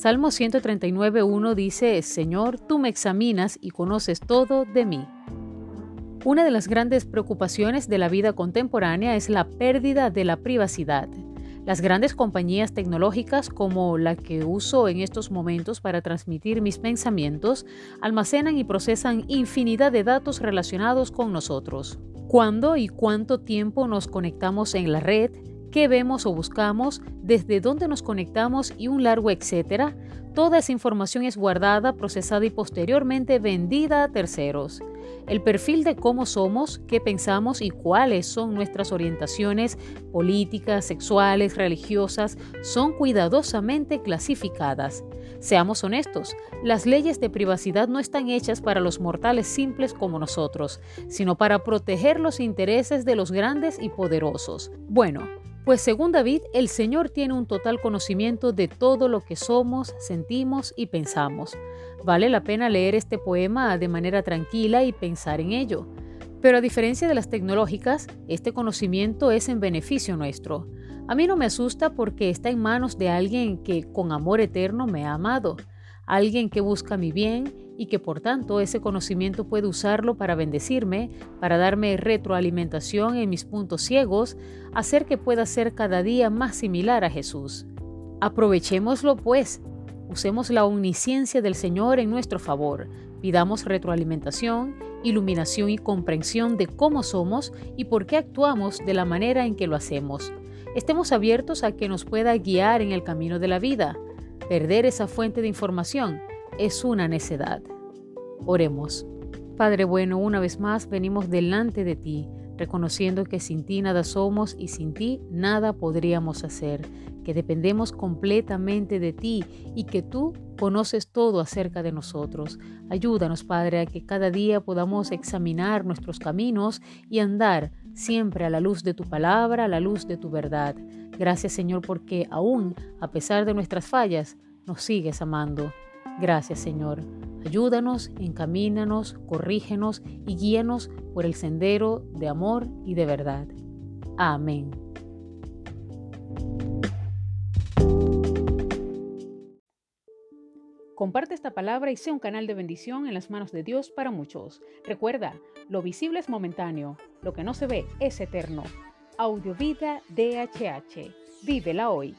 Salmo 139.1 dice, Señor, tú me examinas y conoces todo de mí. Una de las grandes preocupaciones de la vida contemporánea es la pérdida de la privacidad. Las grandes compañías tecnológicas como la que uso en estos momentos para transmitir mis pensamientos almacenan y procesan infinidad de datos relacionados con nosotros. ¿Cuándo y cuánto tiempo nos conectamos en la red? Qué vemos o buscamos, desde dónde nos conectamos y un largo etcétera, toda esa información es guardada, procesada y posteriormente vendida a terceros. El perfil de cómo somos, qué pensamos y cuáles son nuestras orientaciones políticas, sexuales, religiosas son cuidadosamente clasificadas. Seamos honestos, las leyes de privacidad no están hechas para los mortales simples como nosotros, sino para proteger los intereses de los grandes y poderosos. Bueno, pues según David, el Señor tiene un total conocimiento de todo lo que somos, sentimos y pensamos. Vale la pena leer este poema de manera tranquila y pensar en ello. Pero a diferencia de las tecnológicas, este conocimiento es en beneficio nuestro. A mí no me asusta porque está en manos de alguien que con amor eterno me ha amado, alguien que busca mi bien y que por tanto ese conocimiento puede usarlo para bendecirme, para darme retroalimentación en mis puntos ciegos, hacer que pueda ser cada día más similar a Jesús. Aprovechémoslo pues, usemos la omnisciencia del Señor en nuestro favor, pidamos retroalimentación, iluminación y comprensión de cómo somos y por qué actuamos de la manera en que lo hacemos. Estemos abiertos a que nos pueda guiar en el camino de la vida. Perder esa fuente de información es una necedad. Oremos. Padre bueno, una vez más venimos delante de ti, reconociendo que sin ti nada somos y sin ti nada podríamos hacer, que dependemos completamente de ti y que tú conoces todo acerca de nosotros. Ayúdanos, Padre, a que cada día podamos examinar nuestros caminos y andar siempre a la luz de tu palabra, a la luz de tu verdad. Gracias, Señor, porque aún a pesar de nuestras fallas, nos sigues amando. Gracias Señor. Ayúdanos, encamínanos, corrígenos y guíanos por el sendero de amor y de verdad. Amén. Comparte esta palabra y sea un canal de bendición en las manos de Dios para muchos. Recuerda, lo visible es momentáneo, lo que no se ve es eterno. Audiovida DHH. Vívela hoy.